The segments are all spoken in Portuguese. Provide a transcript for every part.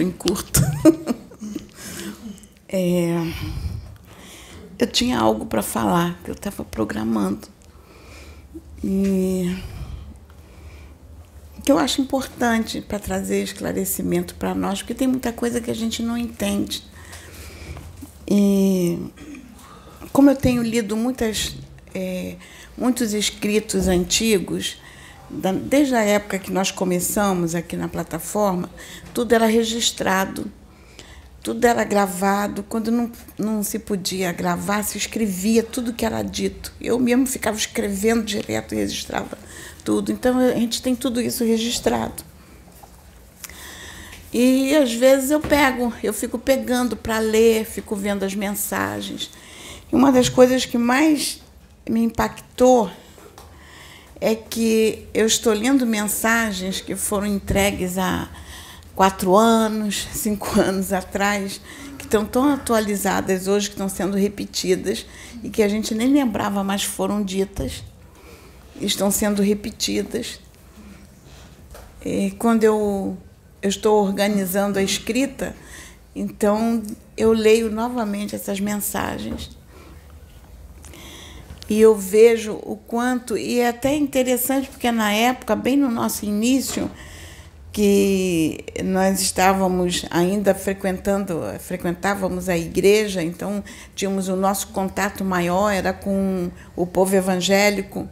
em curto. é, eu tinha algo para falar que eu estava programando. E que eu acho importante para trazer esclarecimento para nós, porque tem muita coisa que a gente não entende. E como eu tenho lido muitas, é, muitos escritos antigos, desde a época que nós começamos aqui na plataforma, tudo era registrado, tudo era gravado. Quando não, não se podia gravar, se escrevia tudo que era dito. Eu mesmo ficava escrevendo direto e registrava tudo. Então a gente tem tudo isso registrado. E às vezes eu pego, eu fico pegando para ler, fico vendo as mensagens. E uma das coisas que mais me impactou é que eu estou lendo mensagens que foram entregues há quatro anos, cinco anos atrás, que estão tão atualizadas hoje, que estão sendo repetidas e que a gente nem lembrava mais foram ditas, estão sendo repetidas. E quando eu, eu estou organizando a escrita, então eu leio novamente essas mensagens e eu vejo o quanto, e é até interessante, porque na época, bem no nosso início, que nós estávamos ainda frequentando, frequentávamos a igreja, então tínhamos o nosso contato maior, era com o povo evangélico,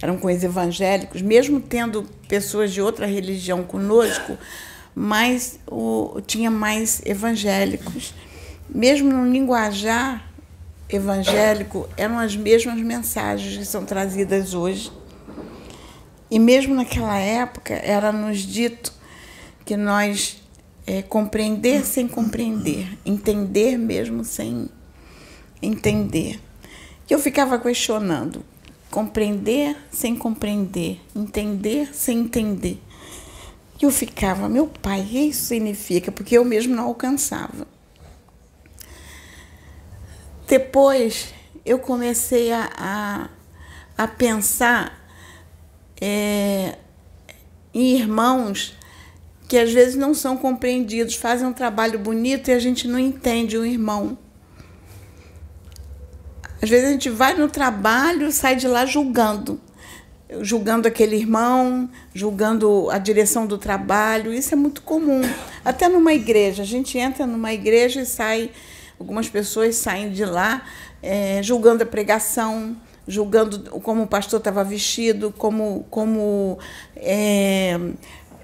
eram com os evangélicos, mesmo tendo pessoas de outra religião conosco, mas o, tinha mais evangélicos. Mesmo no linguajar evangélico eram as mesmas mensagens que são trazidas hoje. E mesmo naquela época era nos dito que nós é, compreender sem compreender, entender mesmo sem entender. E eu ficava questionando, compreender sem compreender, entender sem entender. E eu ficava, meu pai, isso significa, porque eu mesmo não alcançava. Depois eu comecei a, a, a pensar é, em irmãos que às vezes não são compreendidos, fazem um trabalho bonito e a gente não entende o irmão. Às vezes a gente vai no trabalho, sai de lá julgando, julgando aquele irmão, julgando a direção do trabalho. Isso é muito comum. Até numa igreja, a gente entra numa igreja e sai Algumas pessoas saem de lá é, julgando a pregação, julgando como o pastor estava vestido, como, como é,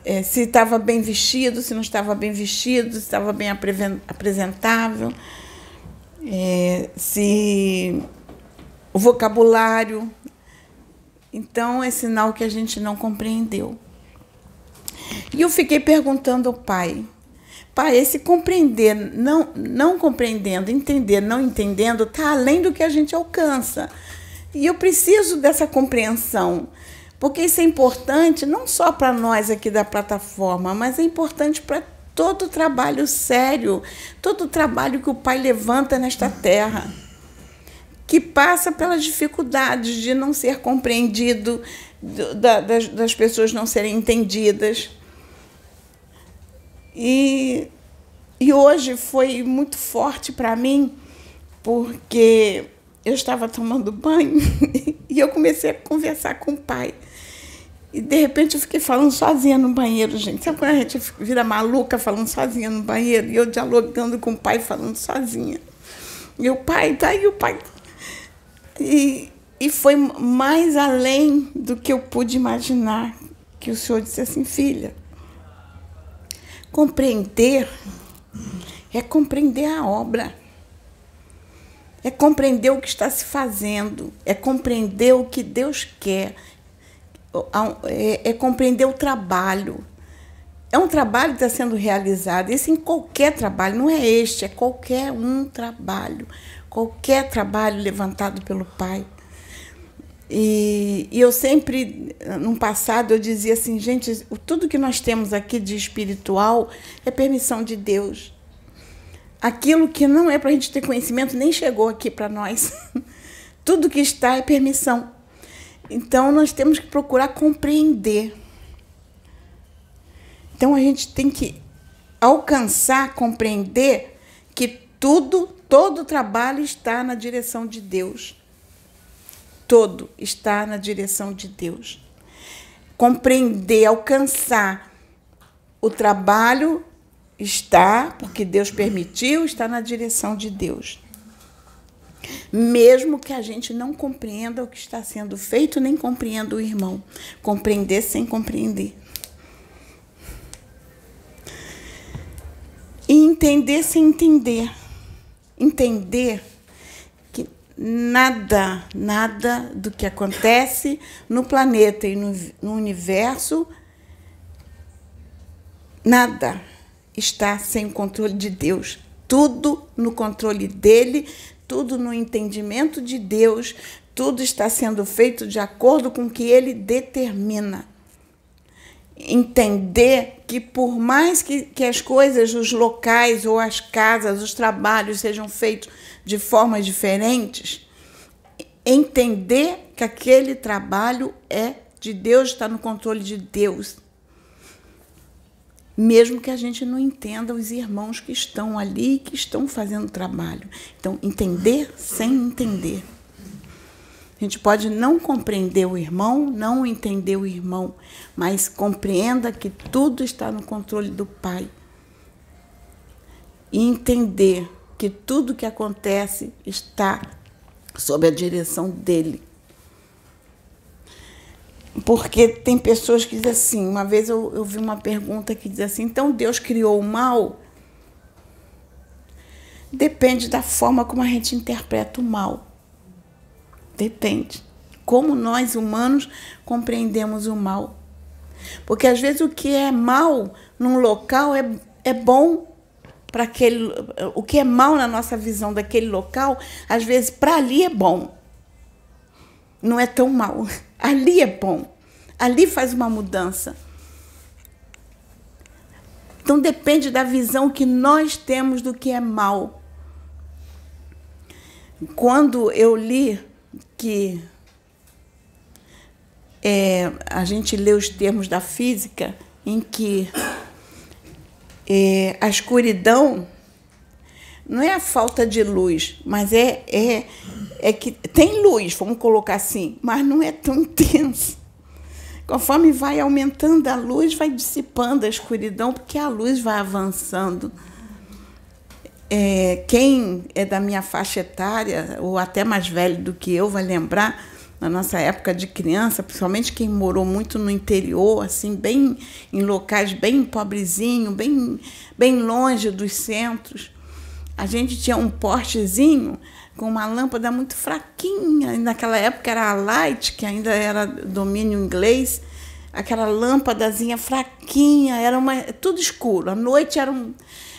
é, se estava bem vestido, se não estava bem vestido, se estava bem apresentável, é, se o vocabulário. Então é sinal que a gente não compreendeu. E eu fiquei perguntando ao pai, Pai, esse compreender, não, não compreendendo, entender, não entendendo, está além do que a gente alcança. E eu preciso dessa compreensão, porque isso é importante não só para nós aqui da plataforma, mas é importante para todo o trabalho sério, todo o trabalho que o Pai levanta nesta terra, que passa pelas dificuldades de não ser compreendido, das pessoas não serem entendidas. E, e hoje foi muito forte para mim, porque eu estava tomando banho e eu comecei a conversar com o pai. E de repente eu fiquei falando sozinha no banheiro, gente. Sabe quando a gente vira maluca falando sozinha no banheiro? E eu dialogando com o pai falando sozinha. E o pai, tá aí o pai. E, e foi mais além do que eu pude imaginar que o senhor disse assim, filha, Compreender é compreender a obra, é compreender o que está se fazendo, é compreender o que Deus quer, é, é compreender o trabalho. É um trabalho que está sendo realizado, isso em qualquer trabalho, não é este, é qualquer um trabalho, qualquer trabalho levantado pelo Pai. E, e, eu sempre, no passado, eu dizia assim, gente, tudo que nós temos aqui de espiritual é permissão de Deus. Aquilo que não é para a gente ter conhecimento nem chegou aqui para nós. tudo que está é permissão. Então nós temos que procurar compreender. Então a gente tem que alcançar, compreender que tudo, todo trabalho está na direção de Deus. Todo está na direção de Deus. Compreender, alcançar o trabalho está, porque Deus permitiu, está na direção de Deus. Mesmo que a gente não compreenda o que está sendo feito, nem compreenda o irmão. Compreender sem compreender. E entender sem entender. Entender nada, nada do que acontece no planeta e no, no universo, nada está sem o controle de Deus. Tudo no controle dele, tudo no entendimento de Deus, tudo está sendo feito de acordo com o que ele determina entender que por mais que, que as coisas, os locais ou as casas, os trabalhos sejam feitos de formas diferentes, entender que aquele trabalho é de Deus, está no controle de Deus. Mesmo que a gente não entenda os irmãos que estão ali, que estão fazendo o trabalho. Então, entender sem entender. A gente pode não compreender o irmão, não entender o irmão, mas compreenda que tudo está no controle do Pai. E entender que tudo que acontece está sob a direção dele. Porque tem pessoas que dizem assim, uma vez eu, eu vi uma pergunta que diz assim, então Deus criou o mal? Depende da forma como a gente interpreta o mal. Depende. Como nós humanos compreendemos o mal. Porque às vezes o que é mal num local é, é bom para aquele. O que é mal na nossa visão daquele local, às vezes para ali é bom. Não é tão mal. Ali é bom. Ali faz uma mudança. Então depende da visão que nós temos do que é mal. Quando eu li que é, a gente lê os termos da física em que é, a escuridão não é a falta de luz, mas é, é, é que tem luz, vamos colocar assim, mas não é tão intenso. Conforme vai aumentando a luz, vai dissipando a escuridão, porque a luz vai avançando. É, quem é da minha faixa etária, ou até mais velho do que eu, vai lembrar, na nossa época de criança, principalmente quem morou muito no interior, assim, bem em locais bem pobrezinho, bem, bem longe dos centros, a gente tinha um portezinho com uma lâmpada muito fraquinha. Naquela época era a light, que ainda era domínio inglês, aquela lâmpadazinha fraquinha, era uma, tudo escuro. À noite era um,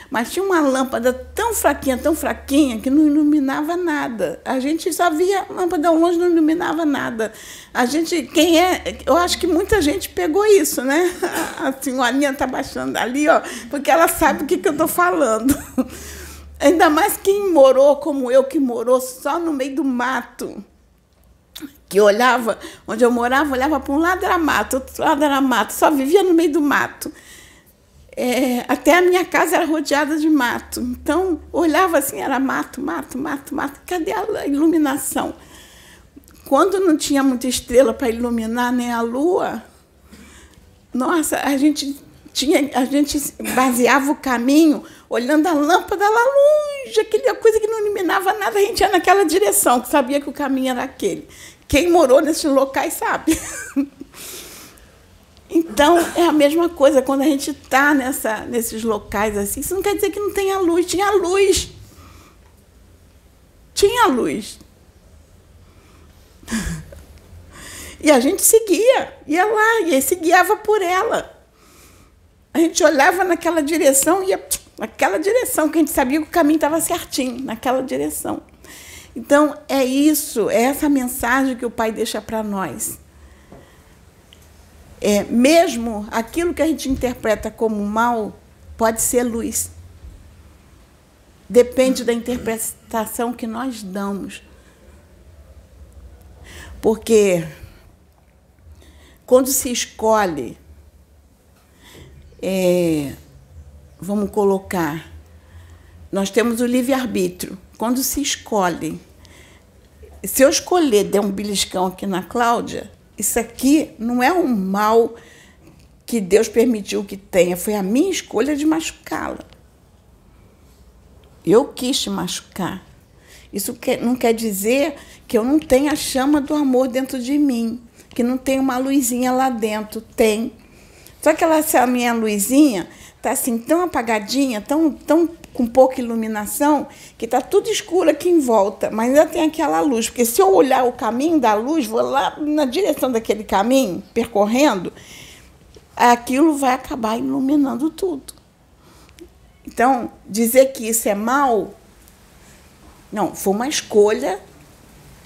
mas tinha uma lâmpada tão fraquinha, tão fraquinha, que não iluminava nada. A gente só via a lâmpada ao longe, não iluminava nada. A gente, quem é, eu acho que muita gente pegou isso, né? A senhorinha está baixando ali, ó, porque ela sabe o que, que eu estou falando. Ainda mais quem morou como eu, que morou só no meio do mato. Que olhava, onde eu morava, olhava para um lado era mato, outro lado era mato, só vivia no meio do mato é, até a minha casa era rodeada de mato. Então, olhava assim, era mato, mato, mato, mato. Cadê a iluminação? Quando não tinha muita estrela para iluminar nem a lua, nossa, a gente tinha, a gente baseava o caminho olhando a lâmpada lá longe, aquela coisa que não iluminava nada, a gente ia naquela direção, que sabia que o caminho era aquele. Quem morou nesses locais sabe. Então, é a mesma coisa quando a gente está nesses locais assim. Isso não quer dizer que não tenha luz. Tinha luz. Tinha luz. E a gente seguia, ia lá, e se guiava por ela. A gente olhava naquela direção, ia naquela direção, que a gente sabia que o caminho estava certinho, naquela direção. Então, é isso, é essa mensagem que o Pai deixa para nós é, mesmo aquilo que a gente interpreta como mal pode ser luz. Depende da interpretação que nós damos. Porque quando se escolhe é, vamos colocar, nós temos o livre-arbítrio. Quando se escolhe, se eu escolher der um beliscão aqui na Cláudia, isso aqui não é um mal que Deus permitiu que tenha, foi a minha escolha de machucá-la. Eu quis te machucar. Isso não quer dizer que eu não tenha a chama do amor dentro de mim, que não tem uma luzinha lá dentro. Tem. Só que ela, essa minha luzinha está assim tão apagadinha, tão, tão com pouca iluminação, que está tudo escuro aqui em volta, mas ainda tem aquela luz. Porque se eu olhar o caminho da luz, vou lá na direção daquele caminho, percorrendo, aquilo vai acabar iluminando tudo. Então, dizer que isso é mal, não, foi uma escolha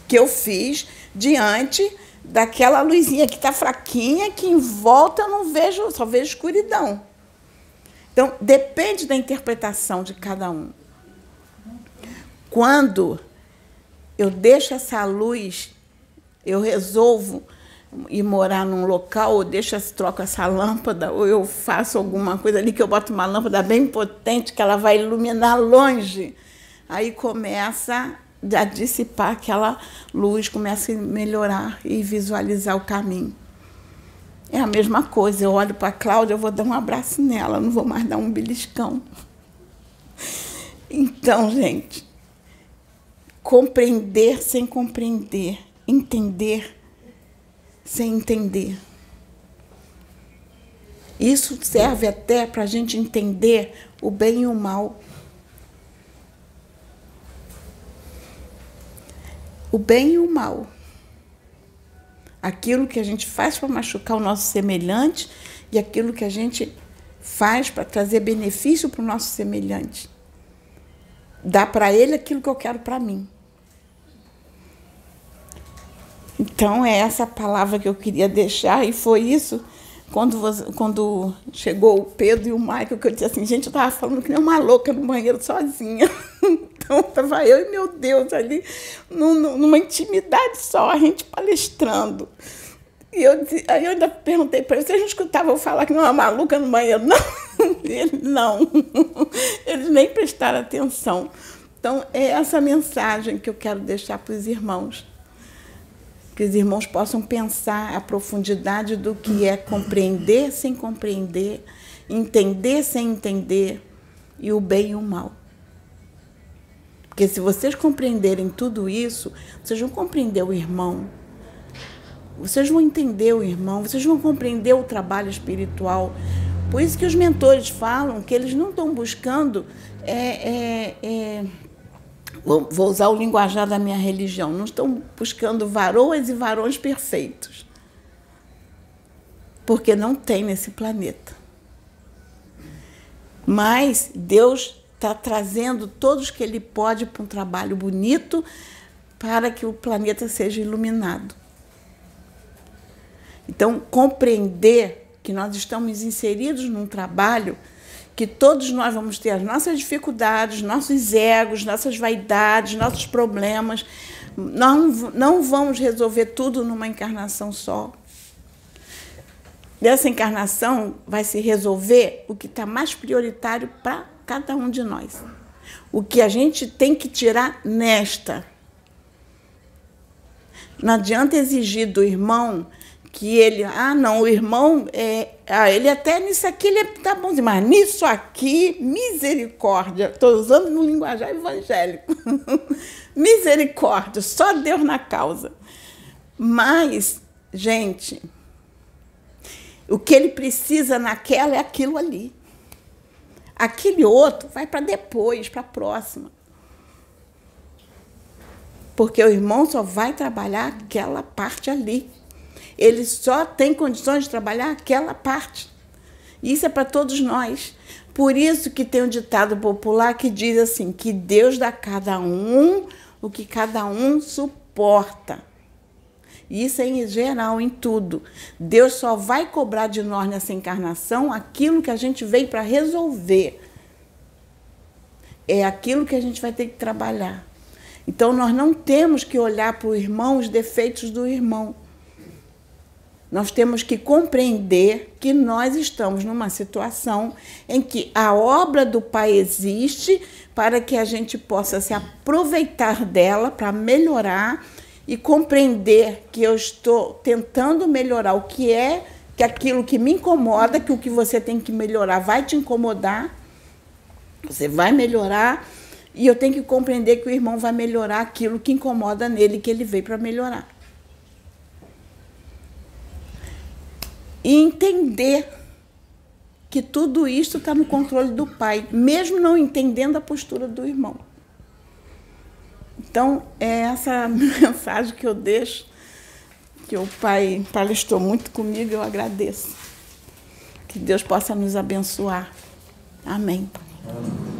que eu fiz diante daquela luzinha que está fraquinha, que em volta eu não vejo, só vejo escuridão. Então, depende da interpretação de cada um. Quando eu deixo essa luz, eu resolvo ir morar num local, ou deixo, troco essa lâmpada, ou eu faço alguma coisa ali que eu boto uma lâmpada bem potente que ela vai iluminar longe. Aí começa a dissipar aquela luz, começa a melhorar e visualizar o caminho. É a mesma coisa, eu olho para a Cláudia, eu vou dar um abraço nela, não vou mais dar um beliscão. Então, gente, compreender sem compreender, entender sem entender. Isso serve até para a gente entender o bem e o mal. O bem e o mal. Aquilo que a gente faz para machucar o nosso semelhante e aquilo que a gente faz para trazer benefício para o nosso semelhante. Dá para ele aquilo que eu quero para mim. Então, é essa palavra que eu queria deixar, e foi isso quando, quando chegou o Pedro e o Michael, que eu disse assim, gente, eu estava falando que nem uma louca no banheiro sozinha. Então, estava eu e meu Deus ali, numa intimidade só, a gente palestrando. E eu, aí eu ainda perguntei para ele, vocês não escutavam falar que não é maluca no banheiro? Não, ele, não. Eles nem prestaram atenção. Então, é essa mensagem que eu quero deixar para os irmãos que os irmãos possam pensar a profundidade do que é compreender sem compreender, entender sem entender, e o bem e o mal. Porque se vocês compreenderem tudo isso, vocês vão compreender o irmão, vocês vão entender o irmão, vocês vão compreender o trabalho espiritual. Por isso que os mentores falam que eles não estão buscando é, é, é, vou usar o linguajar da minha religião, não estão buscando varoas e varões perfeitos. Porque não tem nesse planeta. Mas Deus está trazendo todos que Ele pode para um trabalho bonito para que o planeta seja iluminado. Então, compreender que nós estamos inseridos num trabalho que todos nós vamos ter as nossas dificuldades, nossos egos, nossas vaidades, nossos problemas. Não, não vamos resolver tudo numa encarnação só. Dessa encarnação vai se resolver o que está mais prioritário para cada um de nós. O que a gente tem que tirar nesta. Não adianta exigir do irmão que ele, ah, não, o irmão, é, ah, ele até nisso aqui ele tá bonzinho, mas nisso aqui, misericórdia. Estou usando no linguajar evangélico. misericórdia, só Deus na causa. Mas, gente, o que ele precisa naquela é aquilo ali. Aquele outro vai para depois, para a próxima. Porque o irmão só vai trabalhar aquela parte ali ele só tem condições de trabalhar aquela parte. Isso é para todos nós. Por isso que tem um ditado popular que diz assim, que Deus dá a cada um o que cada um suporta. Isso é em geral, em tudo. Deus só vai cobrar de nós nessa encarnação aquilo que a gente veio para resolver. É aquilo que a gente vai ter que trabalhar. Então, nós não temos que olhar para o irmão os defeitos do irmão. Nós temos que compreender que nós estamos numa situação em que a obra do Pai existe para que a gente possa se aproveitar dela para melhorar e compreender que eu estou tentando melhorar o que é que aquilo que me incomoda, que o que você tem que melhorar vai te incomodar, você vai melhorar, e eu tenho que compreender que o irmão vai melhorar aquilo que incomoda nele, que ele veio para melhorar. E entender que tudo isso está no controle do pai, mesmo não entendendo a postura do irmão. Então, é essa mensagem que eu deixo, que o pai palestrou muito comigo, eu agradeço. Que Deus possa nos abençoar. Amém. Amém.